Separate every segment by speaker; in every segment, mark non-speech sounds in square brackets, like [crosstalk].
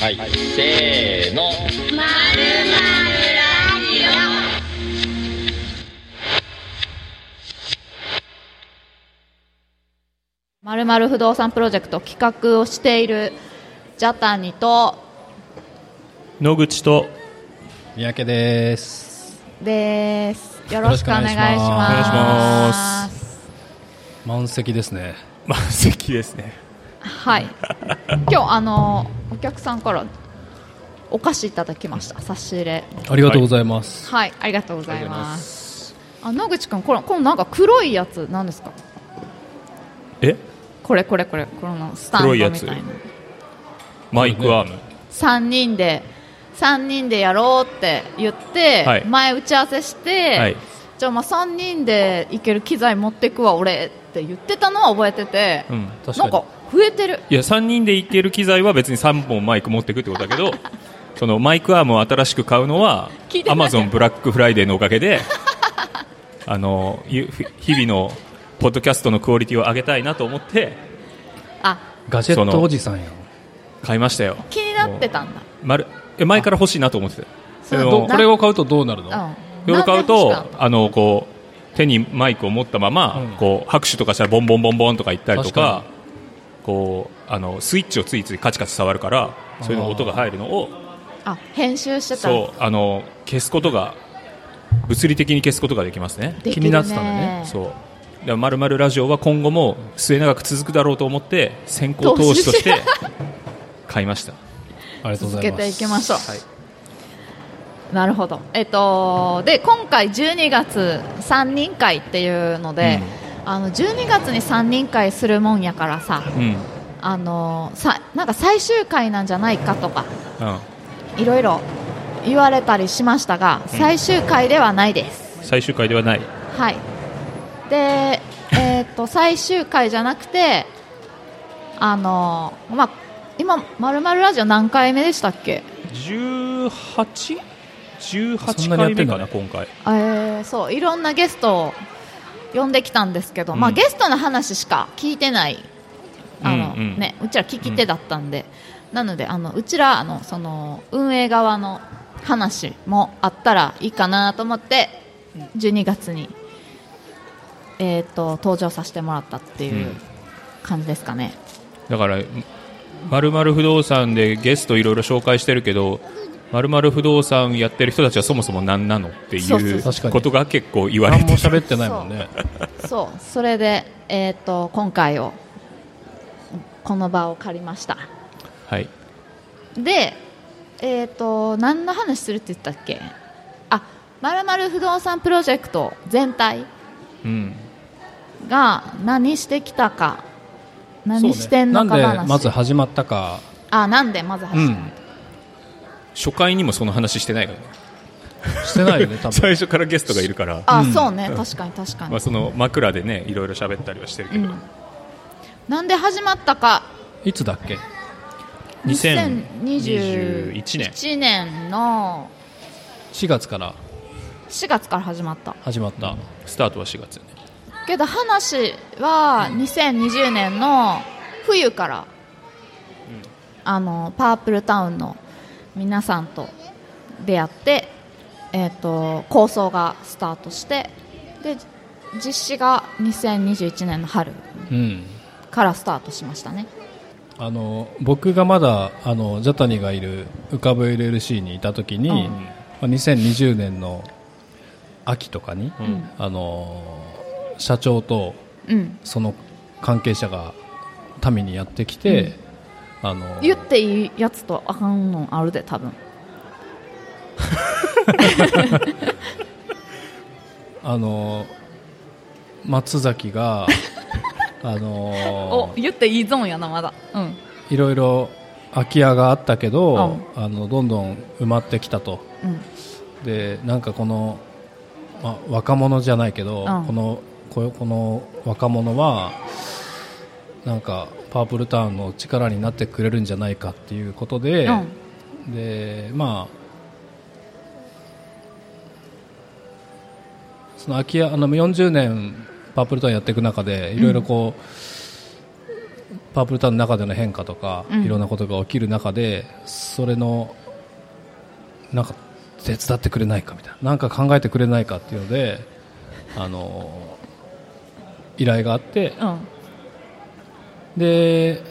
Speaker 1: はい、せーの。
Speaker 2: まるまる不動産プロジェクト企画をしているジャタニと
Speaker 3: 野口と
Speaker 4: 三宅です。
Speaker 2: です。よろしくお願いします。
Speaker 4: よろしくお
Speaker 3: 願いします。
Speaker 4: 満席ですね。
Speaker 3: 満席ですね
Speaker 2: はい。今日あのお客さんからお菓子いただきました。差し入れ。
Speaker 4: ありがとうございます、
Speaker 2: はい。ありがとうございます。あ野口君これこのなんか黒いやつなんですか？
Speaker 3: え？
Speaker 2: これこれこれ。このスタンドみたいな。
Speaker 3: 黒いやマイクアーム。
Speaker 2: 3人で三人でやろうって言って、
Speaker 3: はい。
Speaker 2: 前打ち合わせして、
Speaker 3: はい。
Speaker 2: じゃあまあ3人でいける機材持ってくわ俺って言ってたのは覚えてて、
Speaker 3: うん。
Speaker 2: なんか増えてる。
Speaker 3: いや3人でいける機材は別に3本マイク持っていくってことだけど [laughs] そのマイクアームを新しく買うのはアマゾンブラックフライデーのおかげで [laughs] あのゆ日々のポッドキャストのクオリティを上げたいなと思って
Speaker 2: あ
Speaker 4: ガジェットおじさんやん。
Speaker 3: 買いましたよ。
Speaker 2: 気になってたんだ。
Speaker 3: 丸え前から欲しいなと思ってた
Speaker 2: そう
Speaker 3: でも
Speaker 4: どこれを買うとどうなるの、
Speaker 2: うん。
Speaker 3: これを買うとあのこう手にマイクを持ったまま、
Speaker 4: うん。
Speaker 3: こう拍手とかしたらボンボンボンボンとか言ったりとか
Speaker 4: 確か
Speaker 3: こうあのスイッチをついついカチカチ触るからそういうの音が入るのを
Speaker 2: あ編集してた。
Speaker 3: そうあの消すことが物理的に消すことができますね。
Speaker 4: 気になってたんだね。
Speaker 3: そう。でまるまるラジオは今後も末永く続くだろうと思って先行投資として買いました
Speaker 4: ありがとうご
Speaker 2: 続け
Speaker 4: ざいます
Speaker 2: ていきましょう、
Speaker 3: はい。
Speaker 2: なるほど、えっと、で今回12月3人会っていうので、あの12月に3人会するもんやからさ
Speaker 3: うん。
Speaker 2: あのさなんか最終回なんじゃないかとか
Speaker 3: うん。
Speaker 2: いろいろ言われたりしましたが最終回ではないです、
Speaker 3: 最終回ではない。
Speaker 2: はい。で、えっと [laughs] 最終回じゃなくてあの、まあ、今「まるまるラジオ」何回目でしたっけ
Speaker 3: ？18?18
Speaker 4: そんなにや
Speaker 3: 回目
Speaker 4: ってんだね
Speaker 3: かな今回。
Speaker 2: えーそういろんなゲストを呼んできたんですけど、
Speaker 3: うん。
Speaker 2: まあ、ゲストの話しか聞いてない。あの、
Speaker 3: うんうん。
Speaker 2: ね、うちら聞き手だったんで、なのであのうちらあのその運営側の話もあったらいいかなと思って12月に、えー、と登場させてもらったっていう感じですかね。
Speaker 3: だからまるまる不動産でゲストいろいろ紹介してるけどまるまる不動産やってる人たちはそもそも何なのって
Speaker 2: そうそう
Speaker 3: いう。
Speaker 4: 確かに。
Speaker 3: ことが結構言われ
Speaker 4: 何
Speaker 3: て
Speaker 4: も喋ってないもんね。
Speaker 2: そう。それで、えー、と今回をこの場を借りました。
Speaker 3: はい。
Speaker 2: で、えー、と何の話するって言ったっけ？あまるまる不動産プロジェクト全体
Speaker 3: うん。
Speaker 2: が何してきたか何してんのか話、
Speaker 4: ね。なんでまず始まったか。
Speaker 2: あなんでまず始めた、
Speaker 4: うん
Speaker 3: 初回にもその話してないからね。
Speaker 4: してないよね多分。[laughs]
Speaker 3: 最初からゲストがいるから。
Speaker 2: あ、そうね。確かに確かに、
Speaker 3: まあ、その枕でねいろいろ喋ったりはしてるけど、
Speaker 2: うん。なんで始まったか。
Speaker 4: いつだっけ
Speaker 3: ？2021
Speaker 2: 2021
Speaker 3: 年。
Speaker 2: 年の
Speaker 4: 4月から。
Speaker 2: 4月から始まった。
Speaker 4: 始まった、
Speaker 3: スタートは4月よね。
Speaker 2: けど話は2020年の冬から、あのパープルタウンの皆さんと出会って、えー、と構想がスタートしてで実施が2021年の春
Speaker 4: うん。
Speaker 2: からスタートしましたね。
Speaker 4: あの僕がまだあのジャタニがいる浮かぶ LLC にいた時に、
Speaker 2: うん。
Speaker 4: まあ、2020年の秋とかに、
Speaker 3: うん。
Speaker 4: あの社長と
Speaker 2: うん。
Speaker 4: その関係者が民にやってきて、あの
Speaker 2: 言っていいやつとあかんのあるで多分。[laughs]
Speaker 4: あの松崎があ [laughs]
Speaker 2: お
Speaker 4: の
Speaker 2: 言っていいゾーンやなまだ。うん。
Speaker 4: いろいろ空き家があったけど、あのどんどん埋まってきたと。
Speaker 2: うん。
Speaker 4: でなんかこの、まあ、若者じゃないけど、
Speaker 2: うん。
Speaker 4: このここの若者はなんかパープルタウンの力になってくれるんじゃないかっていうことで、
Speaker 2: うん。
Speaker 4: でまあその空き家あの40年パープルタウンやっていく中でいろいろこう、パープルタウンの中での変化とか、
Speaker 2: うん。
Speaker 4: いろんなことが起きる中でそれのなんか手伝ってくれないかみたいななんか考えてくれないかっていうのであの依頼があって
Speaker 2: うん
Speaker 4: で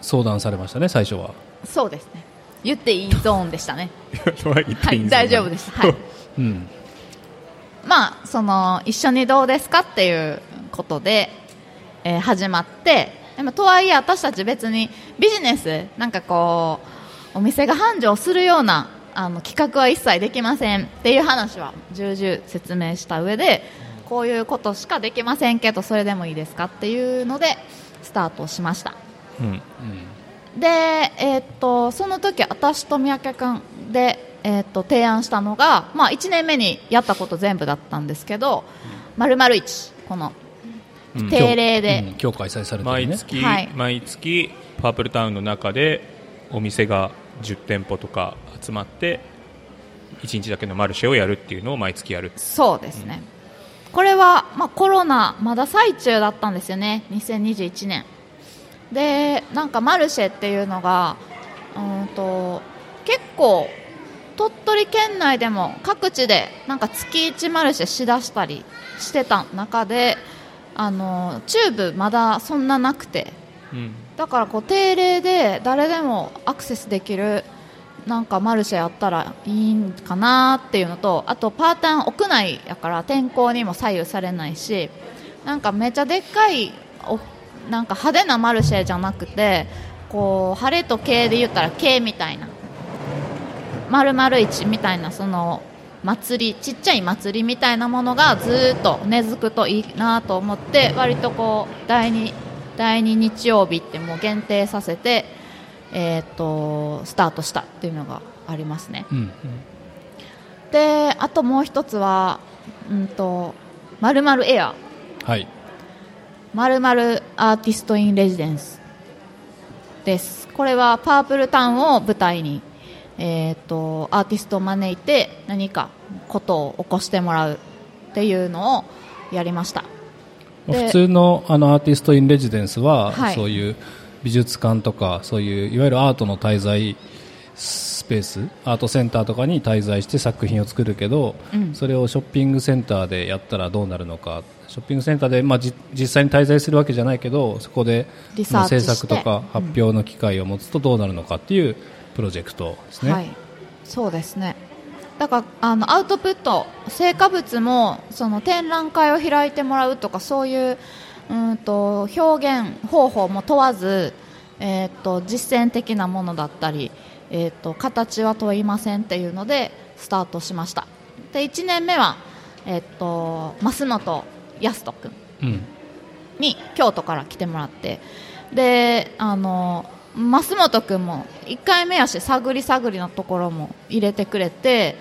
Speaker 4: 相談されましたね最初は。
Speaker 2: そうですね。言っていいゾーンでしたね。[laughs]
Speaker 3: は言っ
Speaker 2: はい
Speaker 3: ていいん
Speaker 2: 大丈夫です。はい。
Speaker 4: うん。[laughs]
Speaker 2: まあその一緒にどうですかっていうことで、えー始まってでもとはいえ私たち別にビジネスなんかこうお店が繁盛するようなあの企画は一切できませんっていう話は重々説明した上でこういうことしかできませんけどそれでもいいですかっていうのでスタートしました。
Speaker 3: うん。
Speaker 2: で、えーっとその時私と三宅君で、えーっと提案したのが、まあ、1年目にやったこと全部だったんですけど「まるまる1この
Speaker 3: うん。
Speaker 2: 定例で、
Speaker 4: うん。今日開催されてるね。
Speaker 3: 毎月、
Speaker 2: はい。
Speaker 3: 毎月パープルタウンの中でお店が10店舗とか集まって1日だけのマルシェをやるっていうのを毎月やる。
Speaker 2: そうですね、これは、まあ、コロナまだ最中だったんですよね。2021年。でなんかマルシェっていうのがうんと結構鳥取県内でも各地でなんか月1マルシェしだしたりしてた中であのチューブまだそんななくて。
Speaker 3: うん。
Speaker 2: だからこう定例で誰でもアクセスできるなんかマルシェやったらいいんかなっていうのとあとパータン屋内やから天候にも左右されないしなんかめちゃでっかいなんか派手なマルシェじゃなくてこう晴れと景で言ったら景みたいな丸々市みたいなその祭りちっちゃい祭りみたいなものがずっと根付くといいなと思って割とこう第2第2日曜日ってもう限定させて、えー、とスタートしたっていうのがありますね。
Speaker 4: うん
Speaker 2: であともう一つはうんとまるまるエア。
Speaker 4: はい。
Speaker 2: まるまるアーティストインレジデンスです。これはパープルタウンを舞台に、えー、とアーティストを招いて何かことを起こしてもらうっていうのをやりました。で
Speaker 4: 普通のあのアーティスト・イン・レジデンスは、
Speaker 2: はい。
Speaker 4: そういう美術館とかそういういわゆるアートの滞在スペースアートセンターとかに滞在して作品を作るけど、
Speaker 2: うん
Speaker 4: それをショッピングセンターでやったらどうなるのかショッピングセンターで、まあ、じ実際に滞在するわけじゃないけどそこで制作とか発表の機会を持つとどうなるのかっていうプロジェクトですね。
Speaker 2: はい、そうですねだからあのアウトプット成果物もその展覧会を開いてもらうとかそういううんと表現方法も問わず、えー、と実践的なものだったり、えー、と形は問いませんっていうのでスタートしました。で1年目は、えー、と増本康人君
Speaker 4: うん。
Speaker 2: に京都から来てもらってであの増本君も1回目やし探り探りのところも入れてくれて、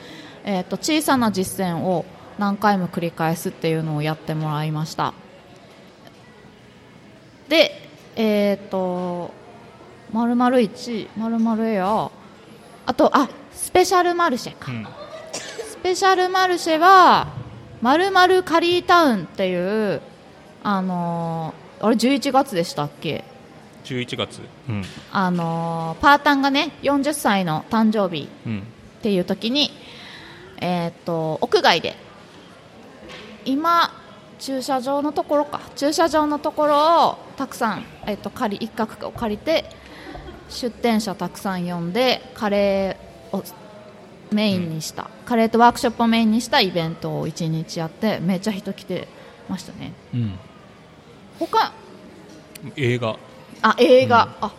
Speaker 2: えー、と小さな実践を何回も繰り返すっていうのをやってもらいましたでえっ、とまるまる1まるまるエアあとあスペシャルマルシェか。
Speaker 3: うん。
Speaker 2: スペシャルマルシェはまるまるカリータウンっていうあのーあれ11月でしたっけ
Speaker 3: ？11月。うん。
Speaker 2: あのーパータンがね40歳の誕生日
Speaker 3: うん。
Speaker 2: っていう時にえーっと屋外で今駐車場のところか。駐車場のところをたくさん、えーっと借り一角を借りて出店者たくさん呼んでカレーをメインにした、カレーとワークショップをメインにしたイベントを1日やってめっちゃ人来てましたね。
Speaker 4: うん。
Speaker 2: 他
Speaker 3: 映画。
Speaker 2: あ映画、あ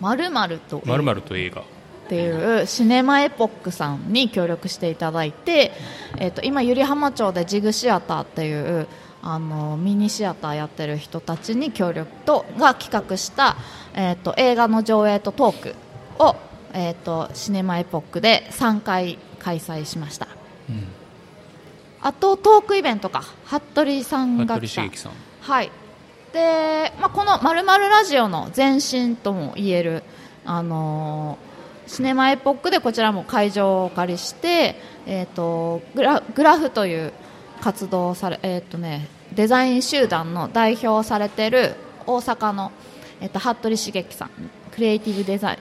Speaker 2: まるまると。
Speaker 3: まるまると映画。
Speaker 2: っていうシネマエポックさんに協力していただいて、えっと今、百合浜町でジグシアターっていうあのミニシアターやってる人たちに協力とが企画した、えっと映画の上映とトークを、えっとシネマエポックで3回開催しました。
Speaker 4: うん。
Speaker 2: あとトークイベントか。服部さんが
Speaker 3: 服部
Speaker 2: 来た
Speaker 3: 茂樹さん。
Speaker 2: はい。で、まあ、この「まるラジオ」の前身とも言える、あのーシネマエポックでこちらも会場をお借りして、えー、とグラグラフという活動され、えーとね、デザイン集団の代表をされてる大阪の、えっと、服部茂樹さんクリエイティブデザ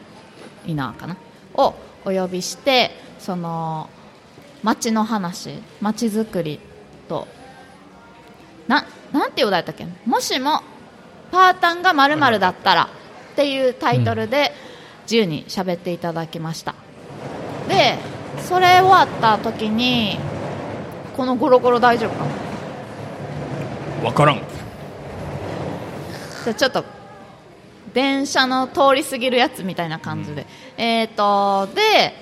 Speaker 2: イナーかな？をお呼びしてその街の話街づくりとななんていうだったっけ？もしもパータンがまるだったらっていうタイトルで自由に喋っていただきました、でそれ終わった時にこのゴロゴロ大丈夫か？な
Speaker 3: 分からん。
Speaker 2: じゃあちょっと電車の通り過ぎるやつみたいな感じで、えっ、とで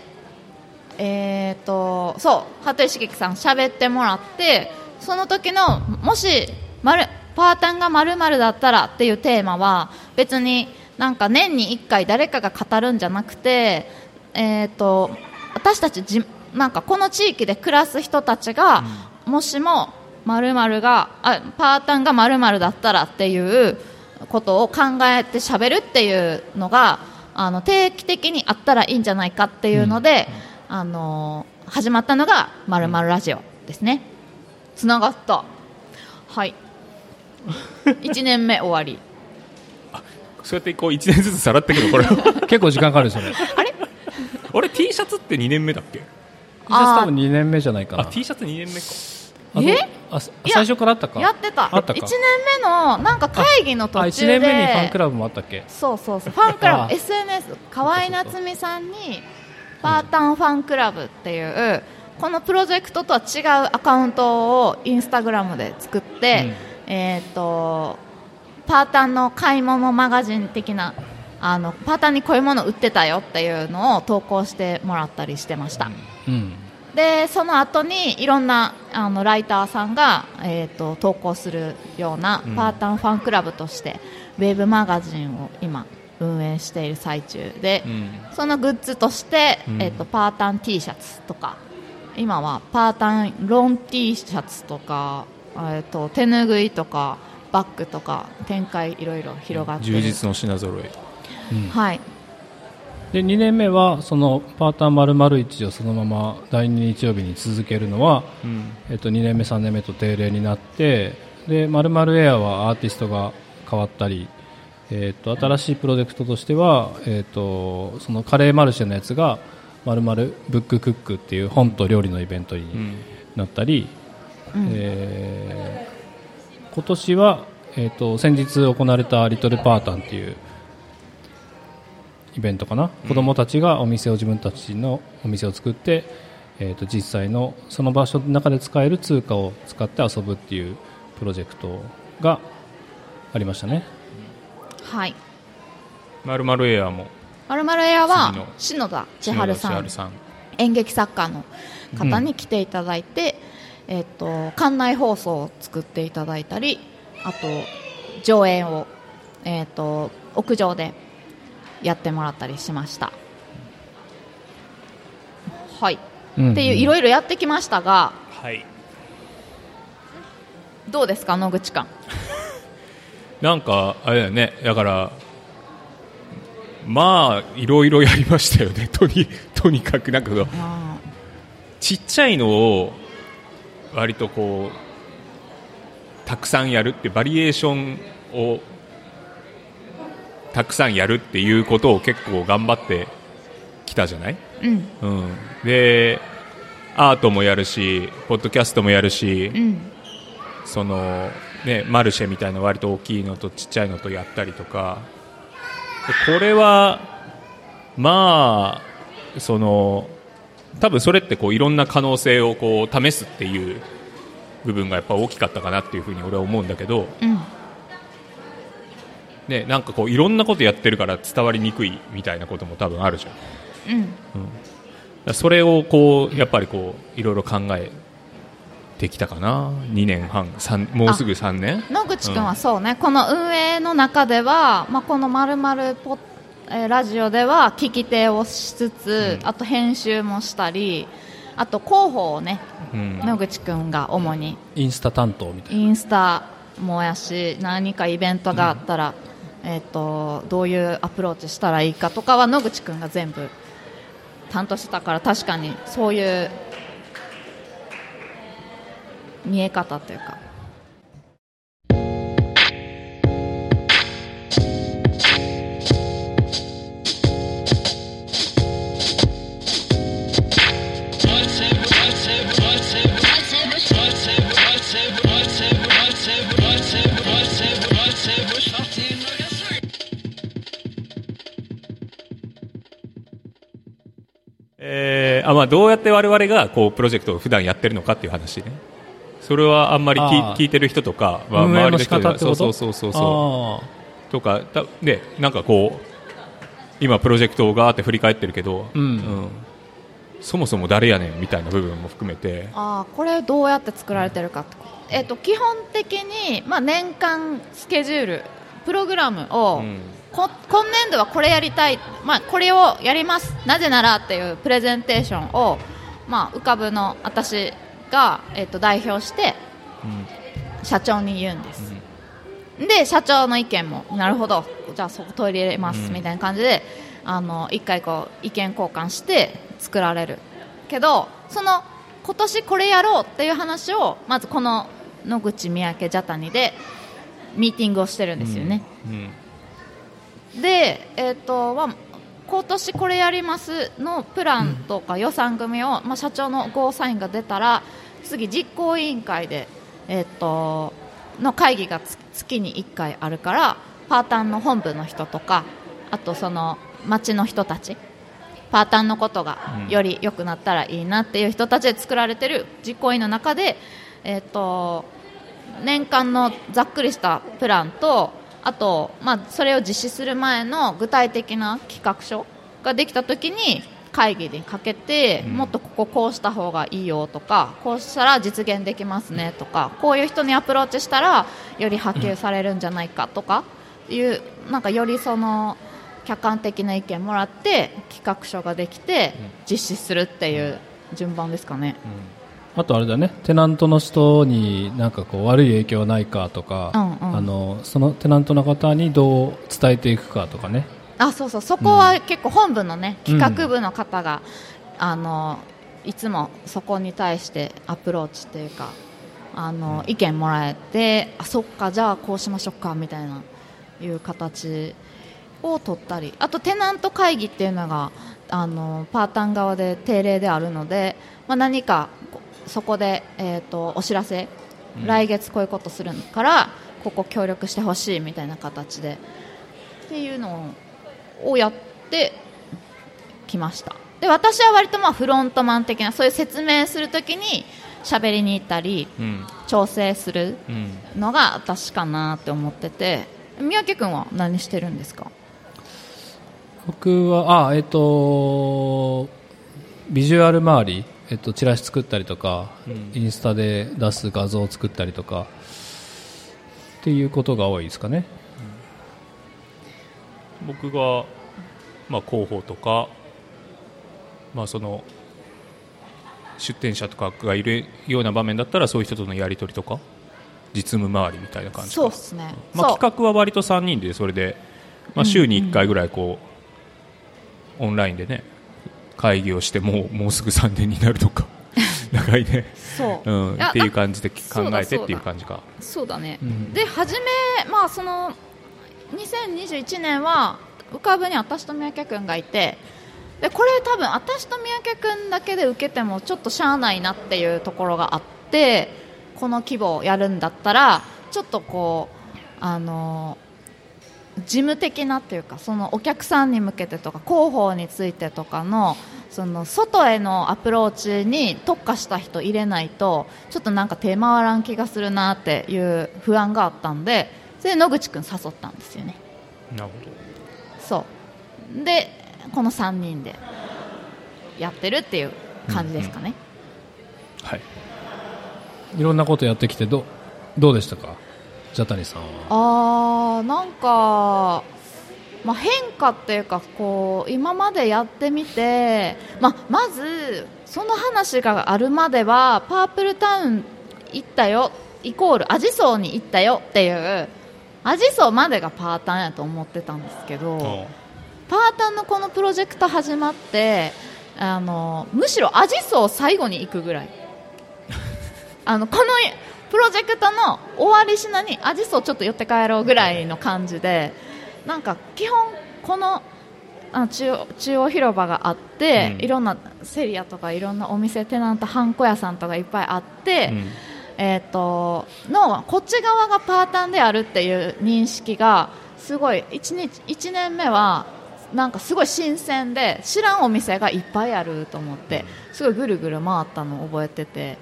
Speaker 2: えっ、とそう服部茂樹さん喋ってもらってその時のもしまるパータンがまるだったらっていうテーマは別になんか年に1回誰かが語るんじゃなくてえっ、と私たちじなんかこの地域で暮らす人たちが、もしもまるがあパータンがまるだったらっていうことを考えてしゃべるっていうのがあの定期的にあったらいいんじゃないかっていうので、あの始まったのが「まるラジオ」ですね。つながった。はい。[laughs] 1年目終わり。
Speaker 3: そうやってこう1年ずつさらってくるこれ。[laughs]
Speaker 4: 結構時間かかるんですよね
Speaker 2: あれ？
Speaker 3: あれ？T シャツって2年目だっけ？
Speaker 4: T シャツ多分2年目じゃないかな。
Speaker 3: あ T シャツ2年目か。
Speaker 2: え？
Speaker 4: あ最初からあったか？
Speaker 2: やってた。
Speaker 4: あったか
Speaker 2: ？1年目のなんか会議の途
Speaker 4: あ
Speaker 2: 中で。
Speaker 4: 1年目にファンクラブもあったっけ？
Speaker 2: そうそうそうファンクラ
Speaker 4: あ
Speaker 2: ブ SNS 河合夏美さんにパータンファンクラブっていうこのプロジェクトとは違うアカウントをインスタグラムで作って、えっ、とパータンの買い物マガジン的なあのパータンにこういうもの売ってたよっていうのを投稿してもらったりしてました、
Speaker 4: うん
Speaker 2: でその後にいろんなあのライターさんが、えー、と投稿するような
Speaker 3: うん。
Speaker 2: パータンファンクラブとして、ウェブマガジンを今運営している最中で、
Speaker 3: うん。
Speaker 2: そのグッズとして、
Speaker 3: うん。
Speaker 2: えー、とパータン T シャツとか今はパータンロン T シャツとか、えー、と手ぬぐいとかバッグとか展開いろいろ広がってる。
Speaker 3: 充実の品揃え。
Speaker 2: はい
Speaker 4: で2年目はそのパーターン丸々1をそのまま第2日曜日に続けるのは、
Speaker 3: うん。
Speaker 4: えっと2年目3年目と定例になってで丸々エアはアーティストが変わったり、えっと新しいプロジェクトとしては、えっとそのカレーマルシェのやつが丸々ブッククックっていう本と料理のイベントに
Speaker 3: うん
Speaker 4: なったり、えー今年は、えっと先日行われたリトルパータンっていうイベントかな、子供たちがお店を自分たちのお店を作って、えー、と実際のその場所の中で使える通貨を使って遊ぶっていうプロジェクトがありましたね。
Speaker 2: はい。
Speaker 3: まるまるエアも。
Speaker 2: まるまるエアは篠田千春さん。
Speaker 3: 春さん。
Speaker 2: 演劇作家の方に来ていただいて、えっと館内放送を作っていただいたりあと上演を、えっと屋上でやってもらったりしました。はい、
Speaker 4: うん
Speaker 2: っていういろいろやってきましたが
Speaker 3: はい。
Speaker 2: どうですか野口館 [laughs]
Speaker 3: なんかあれだよね。だからまあいろいろやりましたよね。[laughs] とにとにかくなんかちっちゃいのを割とこうたくさんやるってバリエーションをたくさんやるっていうことを結構頑張ってきたじゃない、
Speaker 2: ーうん。
Speaker 3: うん、でアートもやるしポッドキャストもやるし、
Speaker 2: うん。
Speaker 3: そのね、マルシェみたいな割と大きいのとちっちゃいのとやったりとか。でこれはまあその多分それってこういろんな可能性をこう試すっていう部分がやっぱ大きかったかなっていうふうに俺は思うんだけど、
Speaker 2: うん
Speaker 3: ね、なんかこういろんなことやってるから伝わりにくいみたいなことも多分あるじゃん。
Speaker 2: うん。
Speaker 3: だからそれをこうやっぱりこういろいろ考えてきたかな。2年半。三もうすぐ3年？
Speaker 2: 野口君はそうね、この運営の中では、まあ、このまるまるポッえーラジオでは聞き手をしつつ、あと編集もしたりあと広報をね
Speaker 3: うん。
Speaker 2: 野口君が主に。
Speaker 4: インスタ担当みたいな。
Speaker 2: インスタもやし何かイベントがあったら、えー、とどういうアプローチしたらいいかとかは野口君が全部担当してたから確かにそういう見え方というか。
Speaker 3: あまあ、どうやって我々がこうプロジェクトを普段やってるのかっていう話ね。それはあんまり聞いてる人とかは
Speaker 4: 運営の仕
Speaker 3: 周りの人
Speaker 4: と？
Speaker 3: そうそうそうそう。そ
Speaker 4: あ
Speaker 3: うとかだでなんかこう今プロジェクトをガーって振り返ってるけど、
Speaker 4: うん。
Speaker 3: そもそも誰やねんみたいな部分も含めて。
Speaker 2: あーこれどうやって作られてるかってこと。えっと基本的に、まあ、年間スケジュールプログラムを、
Speaker 3: うん。
Speaker 2: こ今年度はこれやりたい、まあ、これをやります。なぜならっていうプレゼンテーションを、まあ、浮かぶの私が、えっと代表して社長に言うんです、で社長の意見もなるほど。じゃあそこ取り入れます、
Speaker 3: うん。
Speaker 2: みたいな感じであの一回こう意見交換して作られる。けどその今年これやろうっていう話をまずこの野口三宅ジャタニでミーティングをしてるんですよね、
Speaker 3: うん
Speaker 2: で、えーとまあ、今年これやりますのプランとか予算組を、まあ、社長のゴーサインが出たら次、実行委員会で、えー、との会議がつ月に1回あるからパータンの本部の人とかあとその町の人たちパータンのことが
Speaker 3: うん。
Speaker 2: より良くなったらいいなっていう人たちで作られてる実行委員の中で、えー、と年間のざっくりしたプランとあと、まあ、それを実施する前の具体的な企画書ができた時に会議にかけて、
Speaker 3: うん。
Speaker 2: もっとこここうした方がいいよとかこうしたら実現できますねとかこういう人にアプローチしたらより波及されるんじゃないかとかいうなんかよりその客観的な意見もらって企画書ができて実施するっていう順番ですかね。
Speaker 4: あとあれだねテナントの人になんかこう悪い影響はないかとか、
Speaker 2: うんうん。
Speaker 4: あのそのテナントの方にどう伝えていくかとかね。
Speaker 2: あそうそう。そこは結構本部のね、企画部の方が、あのいつもそこに対してアプローチっていうかあの、意見もらえてあそっかじゃあこうしましょうかみたいないう形を取ったり。あとテナント会議っていうのがあのパータン側で定例であるので、まあ、何かこそこで、えー、とお知らせ、来月こういうことするからここ協力してほしいみたいな形で。っていうのをやってきました。で私は割とまあフロントマン的なそういう説明するときに喋りに行ったり
Speaker 3: うん。
Speaker 2: 調整する
Speaker 3: うん。
Speaker 2: のが私かなって思ってて。三宅君は何してるんですか？
Speaker 4: 僕はあえっ、とビジュアル周り、えっとチラシ作ったりとか、インスタで出す画像を作ったりとかっていうことが多いですかね。
Speaker 3: 僕が、まあ、広報とか、まあ、その出店者とかがいるような場面だったらそういう人とのやり取りとか実務周りみたいな感じか。
Speaker 2: そうですね、
Speaker 3: まあ、
Speaker 2: そう。
Speaker 3: 企画は割と3人でそれで、まあ、週に1回ぐらいこう、オンラインでね会議をしてもうもうすぐ3年になるとか。[laughs] 長いね、
Speaker 2: そう、
Speaker 3: うん、っていう感じで考えてっていう感じか。
Speaker 2: そうだね、
Speaker 4: ん。
Speaker 2: で初め、まあ、その2021年は浮かぶに私と三宅君がいてでこれ多分私と三宅君だけで受けてもちょっとしゃあないなっていうところがあってこの規模をやるんだったらちょっとこうあの事務的なっていうかそのお客さんに向けてとか広報についてとかのその外へのアプローチに特化した人入れないとちょっとなんか手回らん気がするなっていう不安があったんでそれで野口君誘ったんですよね。
Speaker 3: なるほ
Speaker 2: そう。でこの3人でやってるっていう感じですかね、
Speaker 3: どはい。
Speaker 4: いろんなことやってきてどどうでしたか？ジャタニさんは？
Speaker 2: あーなんか、まあ、変化っていうかこう今までやってみて、まあ、まずその話があるまではパープルタウン行ったよイコールアジソーに行ったよっていうアジソーまでがパータンやと思ってたんですけどパータンのこのプロジェクト始まってあのむしろアジソー最後に行くぐらい。[laughs] あのこのプロジェクトの終わりしなにアジソーちょっと寄って帰ろうぐらいの感じでなんか基本このあ中央中央広場があって、
Speaker 3: うん。
Speaker 2: いろんなセリアとかいろんなお店テナントハンコ屋さんとかいっぱいあって、
Speaker 3: うん。
Speaker 2: えー、とのこっち側がパータンであるっていう認識がすごい 1, 日1年目はなんかすごい新鮮で知らんお店がいっぱいあると思ってすごいぐるぐる回ったのを覚えてて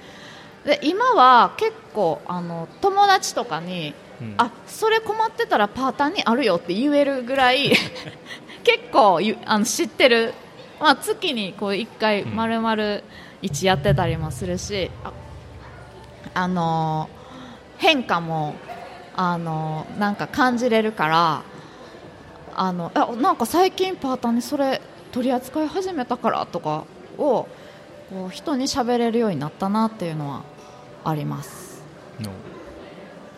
Speaker 2: で今は結構あの友達とかに、
Speaker 3: うん。
Speaker 2: あそれ困ってたらパーターにあるよって言えるぐらい [laughs] 結構ゆあの知ってる、まあ、月にこう1回
Speaker 3: ん。
Speaker 2: 丸々1やってたりもするし、ああの変化もあのなんか感じれるからあのあなんか最近パーターにそれ取り扱い始めたからとかをこう人に喋れるようになったなっていうのはあります。
Speaker 3: の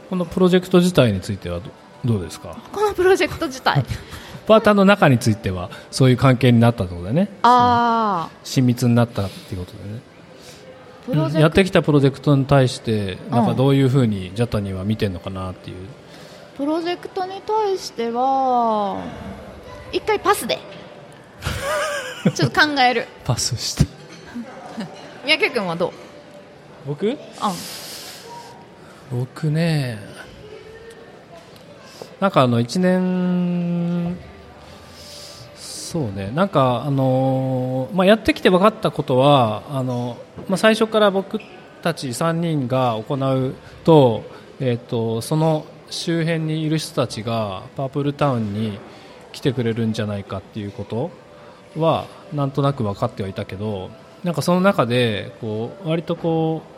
Speaker 4: このプロジェクト自体についてはどどうですか？
Speaker 2: このプロジェクト自体？[laughs]
Speaker 4: パーターの中についてはそういう関係になったってことだよね。
Speaker 2: ああ
Speaker 4: 親密になったっていうことでね。やってきたプロジェクトに対してなんか
Speaker 2: うん
Speaker 4: どういうふうにジャタには見てるのかなっていう。
Speaker 2: プロジェクトに対しては一回パスで。[laughs] ちょっと考える。
Speaker 4: パスした
Speaker 2: 三宅君はどう？
Speaker 4: 僕？
Speaker 2: うん。
Speaker 4: 僕ねなんかあの1年そうねなんかあのーまあ、やってきて分かったことはあの、まあ、最初から僕たち3人が行うと,、えー、とその周辺にいる人たちがパープルタウンに来てくれるんじゃないかっていうことはなんとなく分かってはいたけどなんかその中でこう割とこう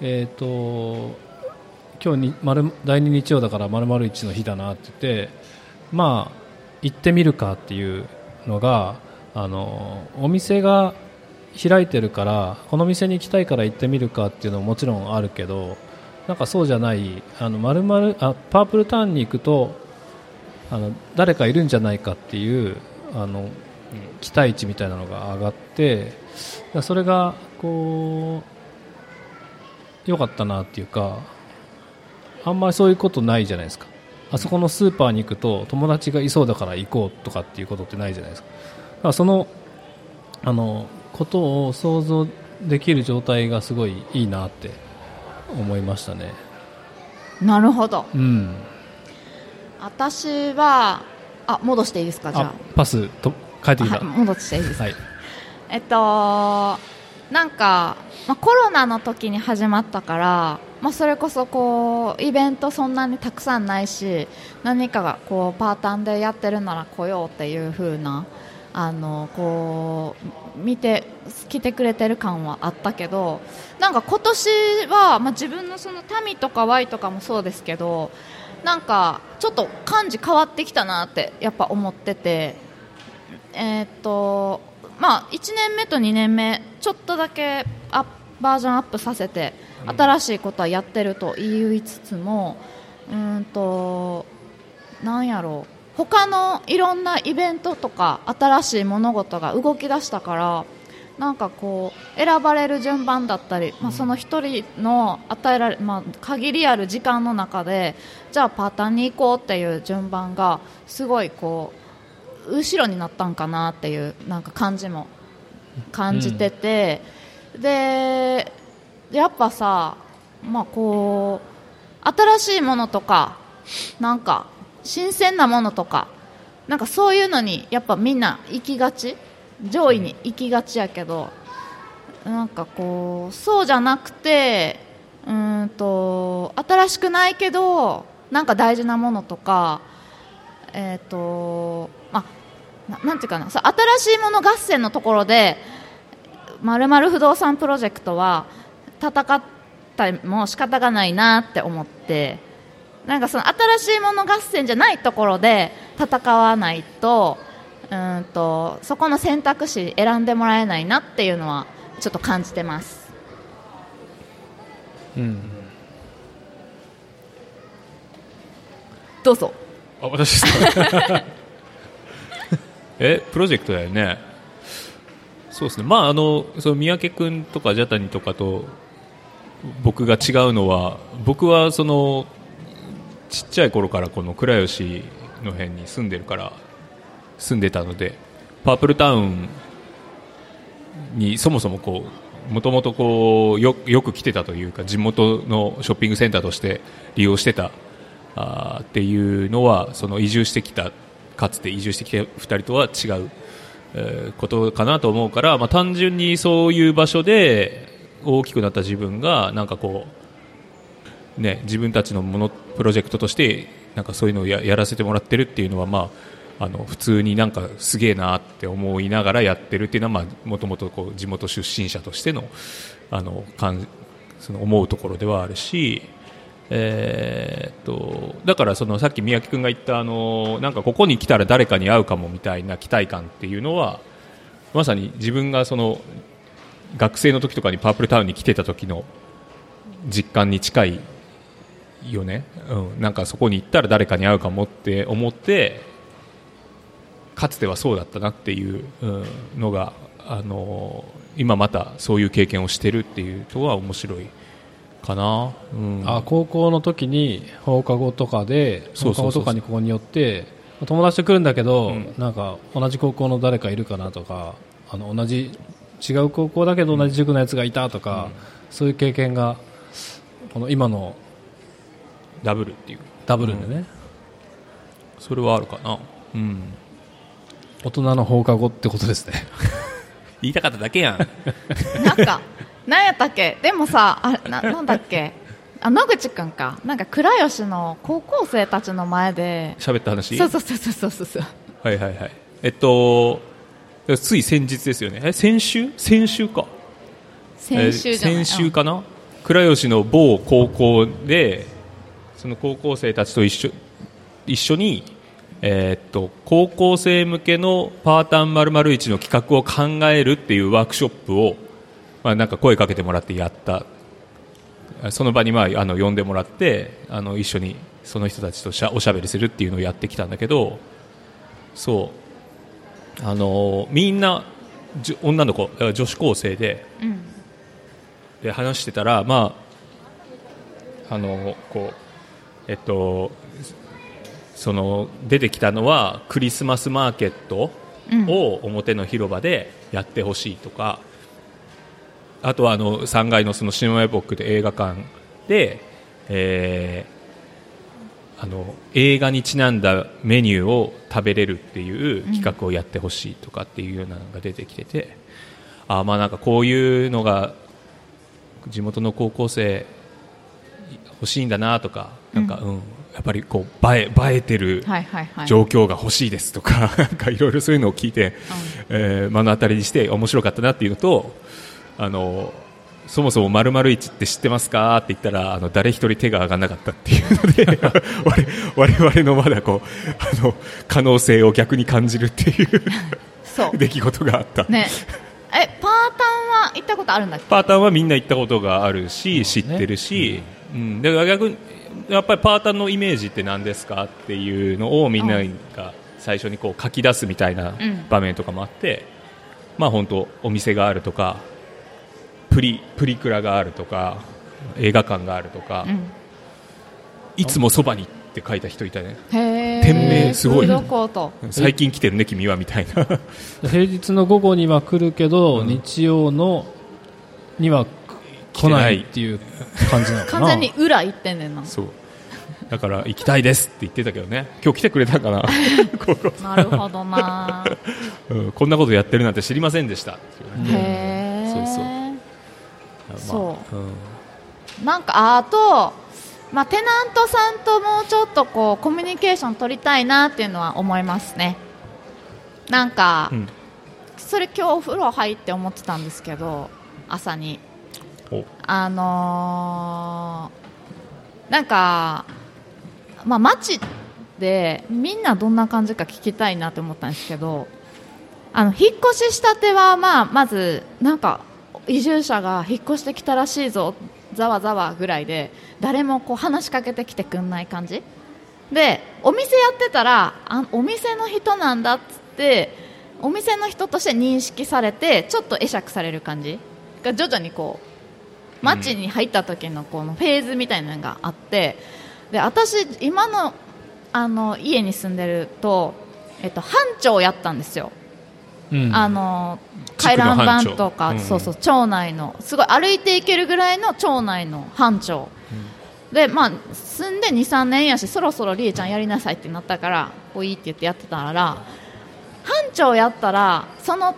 Speaker 4: えっ、と今日に丸第2日曜だから丸々1の日だなって言ってまあ行ってみるかっていうのがあのお店が開いてるからこの店に行きたいから行ってみるかっていうのももちろんあるけどなんかそうじゃないあの丸々あパープルタウンに行くとあの誰かいるんじゃないかっていうあの期待値みたいなのが上がってそれがこう良かったなっていうかあんまりそういうことないじゃないですか。あそこのスーパーに行くと友達がいそうだから行こうとかっていうことってないじゃないですか。だからそのあのことを想像できる状態がすごいいいなって思いましたね。
Speaker 2: なるほど。
Speaker 4: うん。
Speaker 2: 私はあ戻していいですかじゃ
Speaker 4: あ。パスと帰ってきた。
Speaker 2: い戻していいですか。
Speaker 4: はい。
Speaker 2: えっとなんか、まあ、コロナの時に始まったから、まあ、それこそこうイベントそんなにたくさんないし何かがこうパーターンでやってるなら来ようっていう風なあのこう見て来てくれてる感はあったけどなんか今年は、まあ、自分のその民とか Y とかもそうですけどなんかちょっと感じ変わってきたなってやっぱ思っててえーっとまあ、1年目と2年目ちょっとだけアバージョンアップさせて新しいことはやってると言いつつもうーんとなんやろう。他のいろんなイベントとか新しい物事が動き出したからなんかこう選ばれる順番だったり、まあ、その1人の与えられ、まあ、限りある時間の中でじゃあパーターンに行こうっていう順番がすごいこう後ろになったんかなっていうなんか感じも感じてて、でやっぱさ、まあ、こう新しいものとかなんか新鮮なものとかなんかそういうのにやっぱみんな行きがち？上位に行きがちやけどなんかこうそうじゃなくてうーんと新しくないけどなんか大事なものとかえーとまあ、ななんていうかなそう新しいもの合戦のところでまるまる不動産プロジェクトは戦ったりも仕方がないなって思ってなんかその新しいもの合戦じゃないところで戦わないとうーんとそこの選択肢選んでもらえないなっていうのはちょっと感じてます。
Speaker 4: うん。
Speaker 2: どうぞ。
Speaker 3: あ私ですか？[laughs] えプロジェクトだよね。そうですね。まああのその三宅君とかジャタニとかと僕が違うのは僕はそのちっちゃい頃からこの倉吉の辺に住んでるから住んでたのでパープルタウンにそもそもこうもともとこうよよく来てたというか地元のショッピングセンターとして利用してたあっていうのはその移住してきたかつて移住してきた2人とは違う、えーことかなと思うから、まあ、単純にそういう場所で大きくなった自分がなんかこう、ね、自分たちのものプロジェクトとしてなんかそういうのをややらせてもらってるっていうのは、まあ、あの普通になんかすげえなって思いながらやってるっていうのはもともと地元出身者としてのあの感その思うところではあるし。えーとだからそのさっき宮城君が言ったあのなんかここに来たら誰かに会うかもみたいな期待感っていうのはまさに自分がその学生の時とかにパープルタウンに来てた時の実感に近いよね、うん、なんかそこに行ったら誰かに会うかもって思ってかつてはそうだったなっていうのが、あの今またそういう経験をしてるっていうとは面白い。かな、うん、
Speaker 4: あ高校の時に放課後とかで放課後とかにここに寄って友達と来るんだけど、
Speaker 3: うん。
Speaker 4: なんか同じ高校の誰かいるかなとかあの同じ違う高校だけど同じ塾のやつがいたとか、そういう経験がこの今の
Speaker 3: ダブルっていう。
Speaker 4: ダブルでね、
Speaker 3: それはあるかな、うん、
Speaker 4: 大人の放課後ってことですね。[laughs]
Speaker 3: 言いたかっただけやん。
Speaker 2: なんか、なんやったっけ？でもさ、あな [laughs] なんだっけ？あ野口くんか。なんか、倉吉の高校生たちの前で、
Speaker 3: 喋った話？
Speaker 2: そうそうそうそうそうそう。
Speaker 3: はいはいはい。えっとつい先日ですよね。え先週？先週か。
Speaker 2: 先週
Speaker 3: 先週かな、倉吉の某高校でその高校生たちと一緒一緒に、えーっと高校生向けのパータン〇〇1の企画を考えるっていうワークショップを、まあ、なんか声かけてもらってやった。その場に、まあ、あの呼んでもらってあの一緒にその人たちとしゃおしゃべりするっていうのをやってきたんだけどそう。あのみんな女の子女子高生で
Speaker 2: うん。
Speaker 3: で話してたら、まあ、あのこうえっとその出てきたのはクリスマスマーケットを表の広場でやってほしいとか、あとはあの3階のそのシネマエポックで映画館で、えーあの映画にちなんだメニューを食べれるっていう企画をやってほしいとかっていうようなのが出てきてて、あーまあなんかこういうのが地元の高校生欲しいんだなとか、なんかうん、やっぱりこう映え映えてる
Speaker 2: はいはいはい。
Speaker 3: 状況が欲しいですとか、[laughs] なんかいろいろそういうのを聞いて、えー目の当たりにして面白かったなっていうのと、あのそもそも〇〇1って知ってますかって言ったらあの誰一人手が上がらなかったっていうので [laughs] 我我々のまだこうあの可能性を逆に感じるっていう
Speaker 2: そう。
Speaker 3: 出来事があった。
Speaker 2: ね。え、パータンは行ったことあるんだっけ？
Speaker 3: パータンはみんな行ったことがあるし知ってるし、うん、だから逆にやっぱりパータンのイメージって何ですかっていうのをみんなが最初にこう書き出すみたいな
Speaker 2: うん
Speaker 3: 場面とかもあって、まあ本当お店があるとかプリプリクラがあるとか映画館があるとか、
Speaker 2: うん。
Speaker 3: いつもそばにって書いた人いたね。店名すごい。最近来てるね君はみたいな。[laughs]
Speaker 4: 平日の午後には来るけど、
Speaker 3: うん。
Speaker 4: 日曜のには来ないっていう感じなのかな。
Speaker 2: 完全に裏行ってんねんな。
Speaker 3: そう。だから行きたいですって言ってたけどね。今日来てくれたかな。[laughs]
Speaker 2: なるほどな。[laughs]
Speaker 3: うんこんなことやってるなんて知りませんでした。
Speaker 2: へー。
Speaker 3: そう。
Speaker 2: なんかあと、まあ、テナントさんともうちょっとこうコミュニケーション取りたいなっていうのは思いますね。なんか、
Speaker 3: うん。
Speaker 2: それ今日お風呂入って思ってたんですけど朝に。
Speaker 3: お。
Speaker 2: あのーなんか、まあ、街でみんなどんな感じか聞きたいなって思ったんですけどあの引っ越ししたては、まあ、まずなんか移住者が引っ越してきたらしいぞざわざわぐらいで誰もこう話しかけてきてくんない感じ。でお店やってたらあお店の人なんだっつってお店の人として認識されてちょっと会釈される感じ。が徐々にこう街に入った時のこのフェーズみたいなのがあってで私、今のあの家に住んでると、えっと、班長やったんですよ。
Speaker 4: うん。
Speaker 2: あの回覧板とか、
Speaker 3: うん。
Speaker 2: そうそう町内のすごい歩いていけるぐらいの町内の班長、でまあ住んで23年やしそろそろりえちゃんやりなさいってなったからこいいって言ってやってたら班長やったらその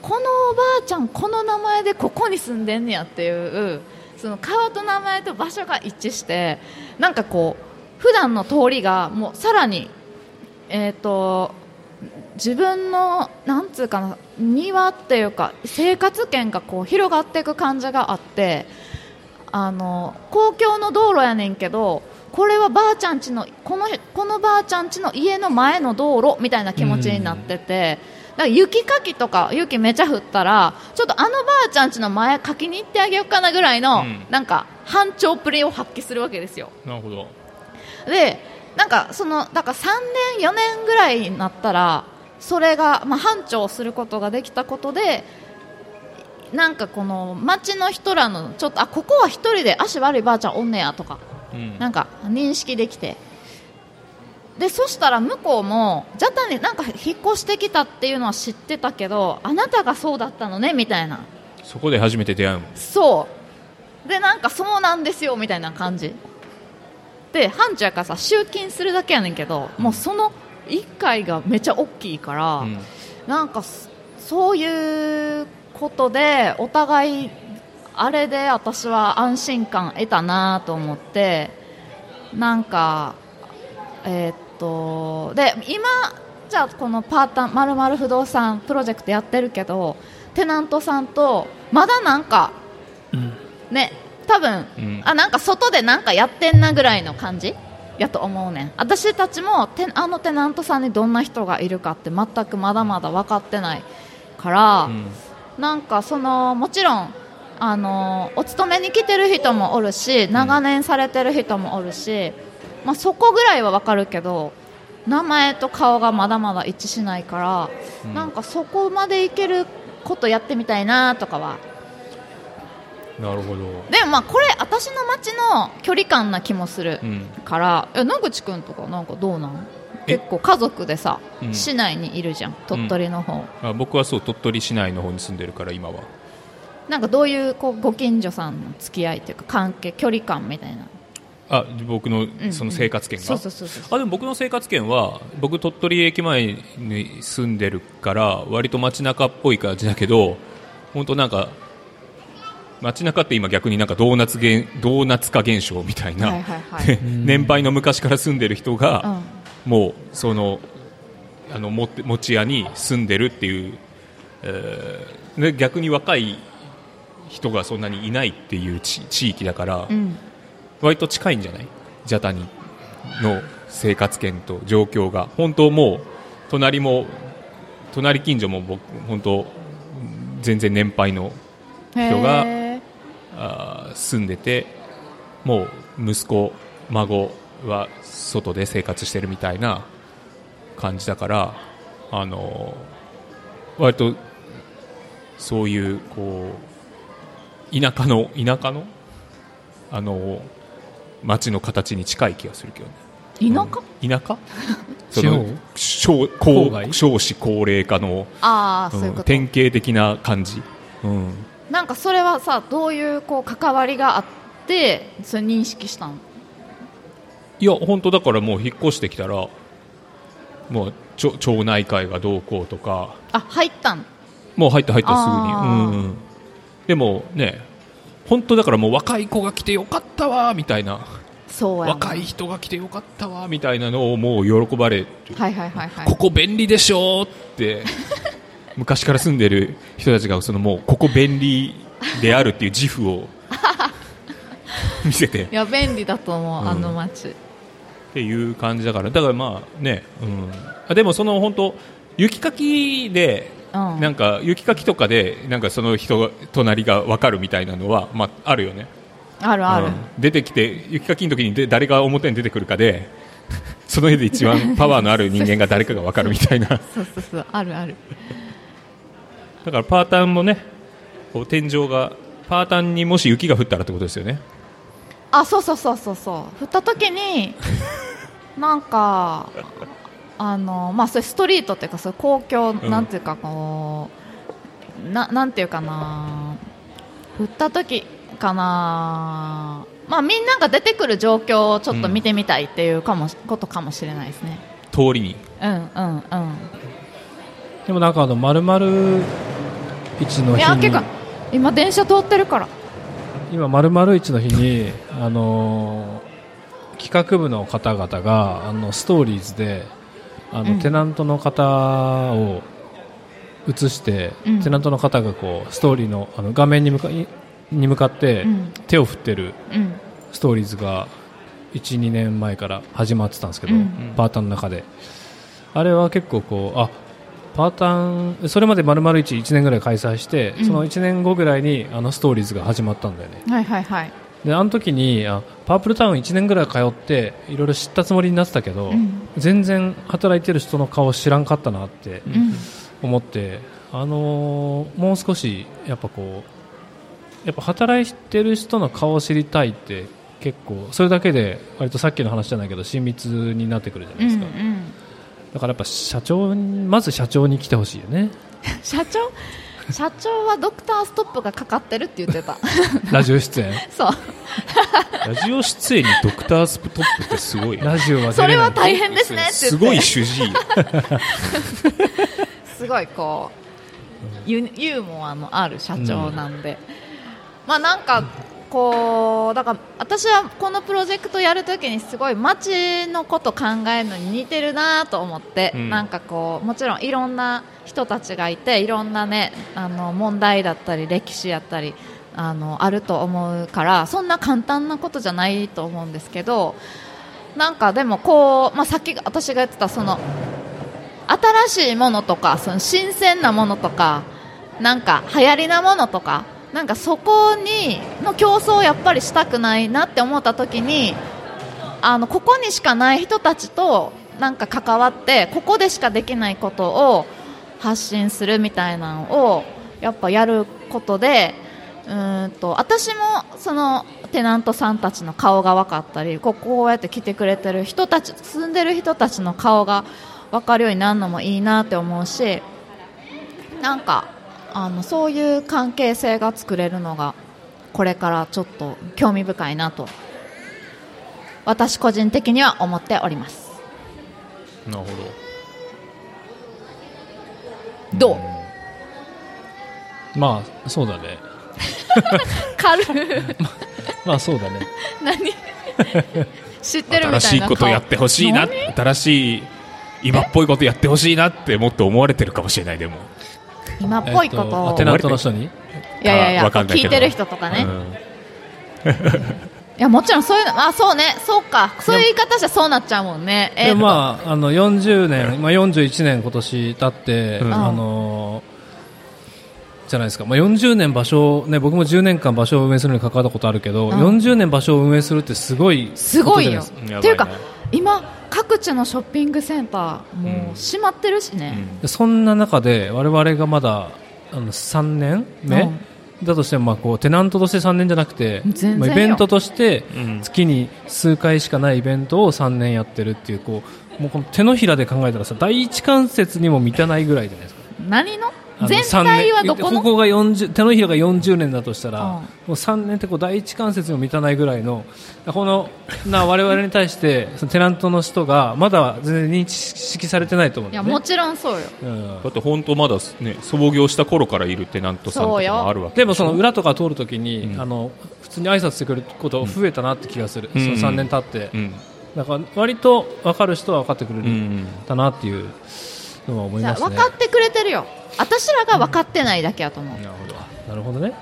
Speaker 2: このおばあちゃんこの名前でここに住んでんねやっていうその川と名前と場所が一致してなんかこう普段の通りがもうさらにえっ、と自分のなんつうかな庭っていうか生活圏がこう広がっていく感じがあってあの公共の道路やねんけどこれはばあちゃんちのこのこのばあちゃんちの家の前の道路みたいな気持ちになってて、だから雪かきとか雪めちゃ降ったらちょっとあのばあちゃんちの前かきに行ってあげようかなぐらいの、
Speaker 3: うん
Speaker 2: なんか班長プレーを発揮するわけですよ。
Speaker 3: なるほど
Speaker 2: でなんかそのだから3年、4年ぐらいになったらそれが、まあ、班長をすることができたことでなんかこの町の人らのちょっとあここは一人で足悪いばあちゃんおんねやとか
Speaker 3: うん。
Speaker 2: なんか認識できて。でそしたら向こうもジャタになんか引っ越してきたっていうのは知ってたけどあなたがそうだったのねみたいな。
Speaker 3: そこで初めて出会う
Speaker 2: そう。でなんかそうなんですよみたいな感じで班長やからさ集金するだけやねんけどもうその1回がめちゃ大きいから、
Speaker 3: うん。
Speaker 2: なんかそそういうことでお互いあれで私は安心感得たなと思ってなんかえーっとで今じゃあこのパータまるまる不動産プロジェクトやってるけどテナントさんとまだなんかね多分、
Speaker 3: うん。
Speaker 2: あなんか外でなんかやってんなぐらいの感じ？やと思うねん。私たちもテあのテナントさんにどんな人がいるかって全くまだまだ分かってないから、
Speaker 3: うん。
Speaker 2: なんかそのもちろんあのお勤めに来てる人もおるし長年されてる人もおるし、まあ、そこぐらいは分かるけど名前と顔がまだまだ一致しないから、
Speaker 3: うん。
Speaker 2: なんかそこまでいけることやってみたいなとかは
Speaker 3: なるほど。
Speaker 2: でもまあこれ私の街の距離感な気もする
Speaker 3: うん。
Speaker 2: から、え野口くんとかなんかどうなん？
Speaker 3: え？
Speaker 2: 結構家族でさ、
Speaker 3: うん。
Speaker 2: 市内にいるじゃん。鳥取の方、
Speaker 3: あ僕はそう鳥取市内の方に住んでるから今は。
Speaker 2: なんかどういうこうご近所さんの付き合いというか関係距離感みたいな？
Speaker 3: あ僕の
Speaker 2: ん
Speaker 3: その生活圏が、でも僕の生活圏は僕鳥取駅前に住んでるから割と街中っぽい感じだけど本当なんか街中って今逆になんかドーナツ現ドーナツ化現象みたいな、
Speaker 2: はいはいはい。[laughs]
Speaker 3: 年配の昔から住んでる人が、
Speaker 2: うん
Speaker 3: もうそのあの持屋に住んでるっていう、えーで逆に若い人がそんなにいないっていう地地域だから、
Speaker 2: うん。
Speaker 3: 割と近いんじゃない？ジャタニの生活圏と状況が。本当もう隣も隣近所も僕本当全然年配の人があー住んでてもう息子孫は外で生活してるみたいな感じだからあの割とそういうこう田舎の田舎のあの町の形に近い気がするけどね。
Speaker 2: 田舎、
Speaker 3: うん。田舎？[laughs] その少
Speaker 4: 郊
Speaker 3: 高
Speaker 4: 外
Speaker 3: 少子高齢化の、
Speaker 2: う
Speaker 3: ん典型的な感じ、うん、
Speaker 2: なんかそれはさどういうこう関わりがあってそれ認識したの？
Speaker 3: いや本当だからもう引っ越してきたらもう町町内会がどうこうとか。
Speaker 2: あ入ったん
Speaker 3: もう入った入ったすぐに、うんうん、でもね本当だからもう若い子が来てよかったわみたいな。
Speaker 2: そう
Speaker 3: 若い人が来てよかったわみたいなのをもう喜ばれる、
Speaker 2: はいはいはいはい。
Speaker 3: ここ便利でしょって昔から住んでる人たちがそのもうここ便利であるっていう自負を [laughs] 見せて。
Speaker 2: いや便利だと思う、
Speaker 3: うん。
Speaker 2: あの街。
Speaker 3: っていう感じだから。だからまあね、うん、あでもその本当雪かきで
Speaker 2: うん。
Speaker 3: なんか雪かきとかでなんかその人が隣が分かるみたいなのは、まあ、あるよね。
Speaker 2: あるある、
Speaker 3: うん。出てきて雪かきの時にで誰が表に出てくるかで [laughs] その家で一番パワーのある人間が誰かが分かるみたいな。[laughs]
Speaker 2: そうそうそうあるある
Speaker 3: らパータンもねこう天井がパータンにもし雪が降ったらってことですよね。
Speaker 2: あそうそうそうそうそう。降った時に [laughs] なんかあのまあそれストリートっていうかそれ公共、
Speaker 3: ん。
Speaker 2: なんていうかこうななんていうかな降った時かな。まあみんなが出てくる状況をちょっと見てみたいっていうかも、ことかもしれないですね。
Speaker 3: 通りに。
Speaker 2: うんうんうん。
Speaker 4: でもなんかあの丸々1の日に？
Speaker 2: 今電車通ってるから。
Speaker 4: 今丸々1の日にあのー企画部の方々があのストーリーズであの、
Speaker 2: うん。
Speaker 4: テナントの方を映して、
Speaker 2: うん。
Speaker 4: テナントの方がこうストーリーのあの画面に向かいに向かって
Speaker 2: うん。
Speaker 4: 手を振ってる
Speaker 2: うん。
Speaker 4: ストーリーズが12年前から始まってたんですけど、
Speaker 2: うん。
Speaker 4: パーターンの中で。あれは結構こうあパーターンそれまで丸々1 1年ぐらい開催して、
Speaker 2: うん。
Speaker 4: その1年後ぐらいにあのストーリーズが始まったんだよね。
Speaker 2: はいはいはい。
Speaker 4: であの時にあパープルタウン1年ぐらい通っていろいろ知ったつもりになってたけど、
Speaker 2: うん。
Speaker 4: 全然働いてる人の顔知らんかったなって
Speaker 2: うん。
Speaker 4: 思って、あのーもう少しやっぱこうやっぱ働いてる人の顔を知りたいって結構それだけで割とさっきの話じゃないけど親密になってくるじゃな
Speaker 2: うんう
Speaker 4: いですか、
Speaker 2: ん
Speaker 4: だからやっぱ社長にまず社長に来てほしいよね。[laughs]
Speaker 2: 社長？社長はドクターストップがかかってるって言ってた。[laughs]
Speaker 4: ラジオ出演？[laughs]
Speaker 2: そう。
Speaker 3: ラジオ出演にドクタースプトップってすごい
Speaker 4: ラジオは出
Speaker 2: それは大変ですね
Speaker 3: すごい主治医。
Speaker 2: すごいこうユユーモアのある社長なんで、まあなんかこうだから私はこのプロジェクトやるときにすごい街のこと考えるのに似てるなと思って、
Speaker 3: うん。
Speaker 2: なんかこうもちろんいろんな人たちがいていろんなねあの問題だったり歴史やったりあのあると思うからそんな簡単なことじゃないと思うんですけどなんかでもこう、まあ、さっき私が言ってたその新しいものとかその新鮮なものとかなんか流行りなものとかなんかそこにの競争をやっぱりしたくないなって思った時にあのここにしかない人たちとなんか関わってここでしかできないことを発信するみたいなのをやっぱやることでうんと私もそのテナントさんたちの顔が分かったりここうやって来てくれてる人たち住んでる人たちの顔が分かるようになるのもいいなって思うしなんかあのそういう関係性が作れるのがこれからちょっと興味深いなと私個人的には思っております。
Speaker 3: なるほ
Speaker 2: ど。う？
Speaker 4: まあそうだね。
Speaker 2: 軽い。[laughs]
Speaker 4: まあそうだね。
Speaker 2: 何？知ってる
Speaker 3: ど新
Speaker 2: みたいな
Speaker 3: しいことやってほしいな。
Speaker 2: 何？
Speaker 3: 新しい今っぽいことやってほしいなってもっと思われてるかもしれないでも
Speaker 2: 今っぽいこと。
Speaker 4: えっと
Speaker 2: を、
Speaker 4: テナントの人に？
Speaker 2: いやいやいや聞いてる人とかね、
Speaker 3: うん。
Speaker 2: いやもちろんそういうのあそうね。そうか。そういう言い方じゃそうなっちゃうもんね。え
Speaker 4: まあ、あの40年、まあ、41年今年経って、
Speaker 3: うん。
Speaker 4: あのじゃないですか、まあ、40年場所を、ね、僕も10年間場所を運営するのに関わったことあるけど、
Speaker 2: うん。
Speaker 4: 40年場所を運営するってすごい
Speaker 2: すごいよ。
Speaker 4: こと
Speaker 3: いね。
Speaker 2: っていうか今各地のショッピングセンターもう閉まってるしね、
Speaker 4: でそんな中で我々がまだあの3年目、
Speaker 2: うん。
Speaker 4: だとしてもまあこうテナントとして3年じゃなくて
Speaker 2: 全然よ。
Speaker 4: まあイベントとして
Speaker 3: うん。
Speaker 4: 月に数回しかないイベントを3年やってるっていうこうもうこの手のひらで考えたらさ第一関節にも満たないぐらいじゃないですか。
Speaker 2: 何の？全体はどこの？
Speaker 4: ここが40手のひらが40年だとしたら、
Speaker 2: うん。
Speaker 4: もう3年ってこう第一関節にも満たないぐらいのこのな我々に対してそのテナントの人がまだ全然認識されてないと思うね。
Speaker 2: いやもちろんそうよ。
Speaker 4: うん。
Speaker 3: だって本当まだね創業した頃からいるテナントさんとかもあるわけ
Speaker 4: でもその裏とか通るときに、
Speaker 3: うん。
Speaker 4: あの普通に挨拶してくれること増えたなって気がする、
Speaker 3: うん。
Speaker 4: その3年経って、
Speaker 3: うん。
Speaker 4: だから割と分かる人は分かってくれる
Speaker 3: うんん。
Speaker 4: だなっていうのは思いますね。
Speaker 2: 分かってくれてるよ。私らが分かってないだけやと思う、
Speaker 3: なるほど。
Speaker 4: なるほどね、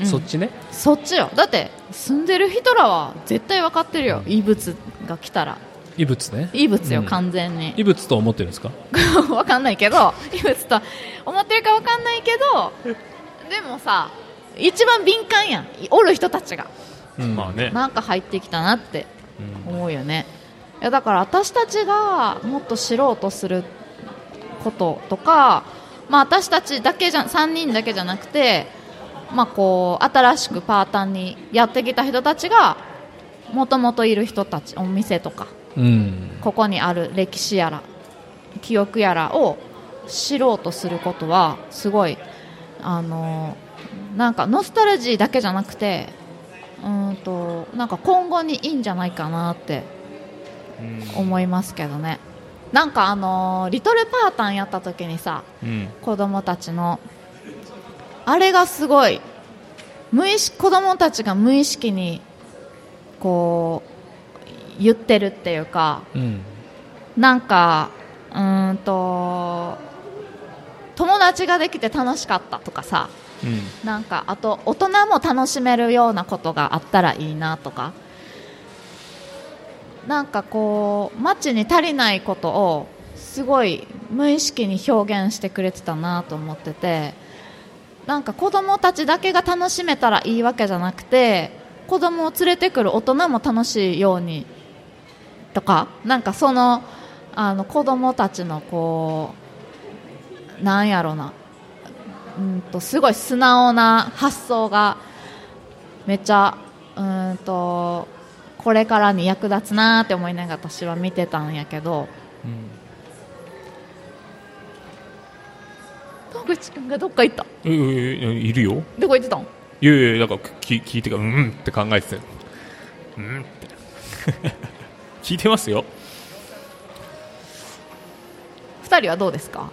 Speaker 2: うん。
Speaker 4: そっちね。
Speaker 2: そっちよ。だって住んでる人らは絶対分かってるよ。異物が来たら。
Speaker 4: 異物ね。
Speaker 2: 異物よ、
Speaker 4: うん。
Speaker 2: 完全に。
Speaker 4: 異物と思ってるんですか？[laughs]
Speaker 2: 分かんないけど。異物と思ってるか分かんないけど。でもさ一番敏感やん。おる人たちが。
Speaker 4: うん。
Speaker 3: まあね。
Speaker 2: なんか入ってきたなって
Speaker 3: うん。
Speaker 2: 思うよね。いやだから私たちがもっと知ろうとすることとか、まあ、私たちだけじゃ3人だけじゃなくて、まあ、こう新しくパーターンにやってきた人たちがもともといる人たちお店とか
Speaker 4: うん。
Speaker 2: ここにある歴史やら記憶やらを知ろうとすることはすごいあのなんかノスタルジーだけじゃなくてうーんとなんか今後にいいんじゃないかなって
Speaker 3: うん。
Speaker 2: 思いますけどねなんかあのーリトルパータンやった時にさ
Speaker 3: うん。
Speaker 2: 子供たちのあれがすごい無意識子供たちが無意識にこう言ってるっていうか
Speaker 4: うん。
Speaker 2: なんかうーんと友達ができて楽しかったとかさ
Speaker 3: うん。
Speaker 2: なんかあと大人も楽しめるようなことがあったらいいなとかなんかこう街に足りないことをすごい無意識に表現してくれてたなと思っててなんか子供たちだけが楽しめたらいいわけじゃなくて子供を連れてくる大人も楽しいようにとかなんかそのあの子供たちのこうなんやろなうんとすごい素直な発想がめっちゃうんとこれからに役立つなって思いながら私は見てたんやけど。野口君がどっか行った。
Speaker 3: ええいるよ。
Speaker 2: どこ行ってたん？
Speaker 3: いやいやなんか聞聞いてからうんって考えてたよ。うんって。[laughs] 聞いてますよ。
Speaker 2: 二人はどうですか？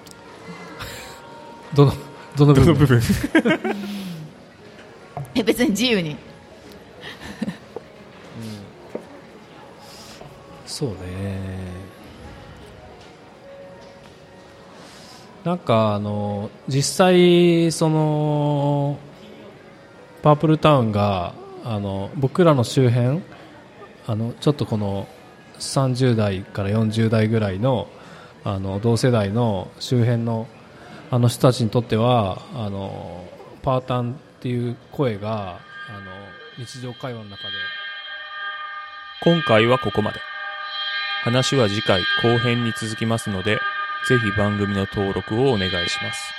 Speaker 4: どの
Speaker 3: どの部分？[laughs]
Speaker 2: え別に自由に
Speaker 4: そうね。なんかあの実際そのパープルタウンがあの僕らの周辺あのちょっとこの30代から40代ぐらいのあの同世代の周辺のあの人たちにとってはあのパータンっていう声があの日常会話の中で。
Speaker 3: 今回はここまで。話は次回後編に続きますのでぜひ番組の登録をお願いします。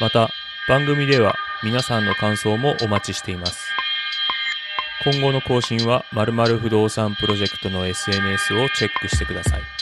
Speaker 3: また番組では皆さんの感想もお待ちしています。今後の更新は〇〇不動産プロジェクトの SNS をチェックしてください。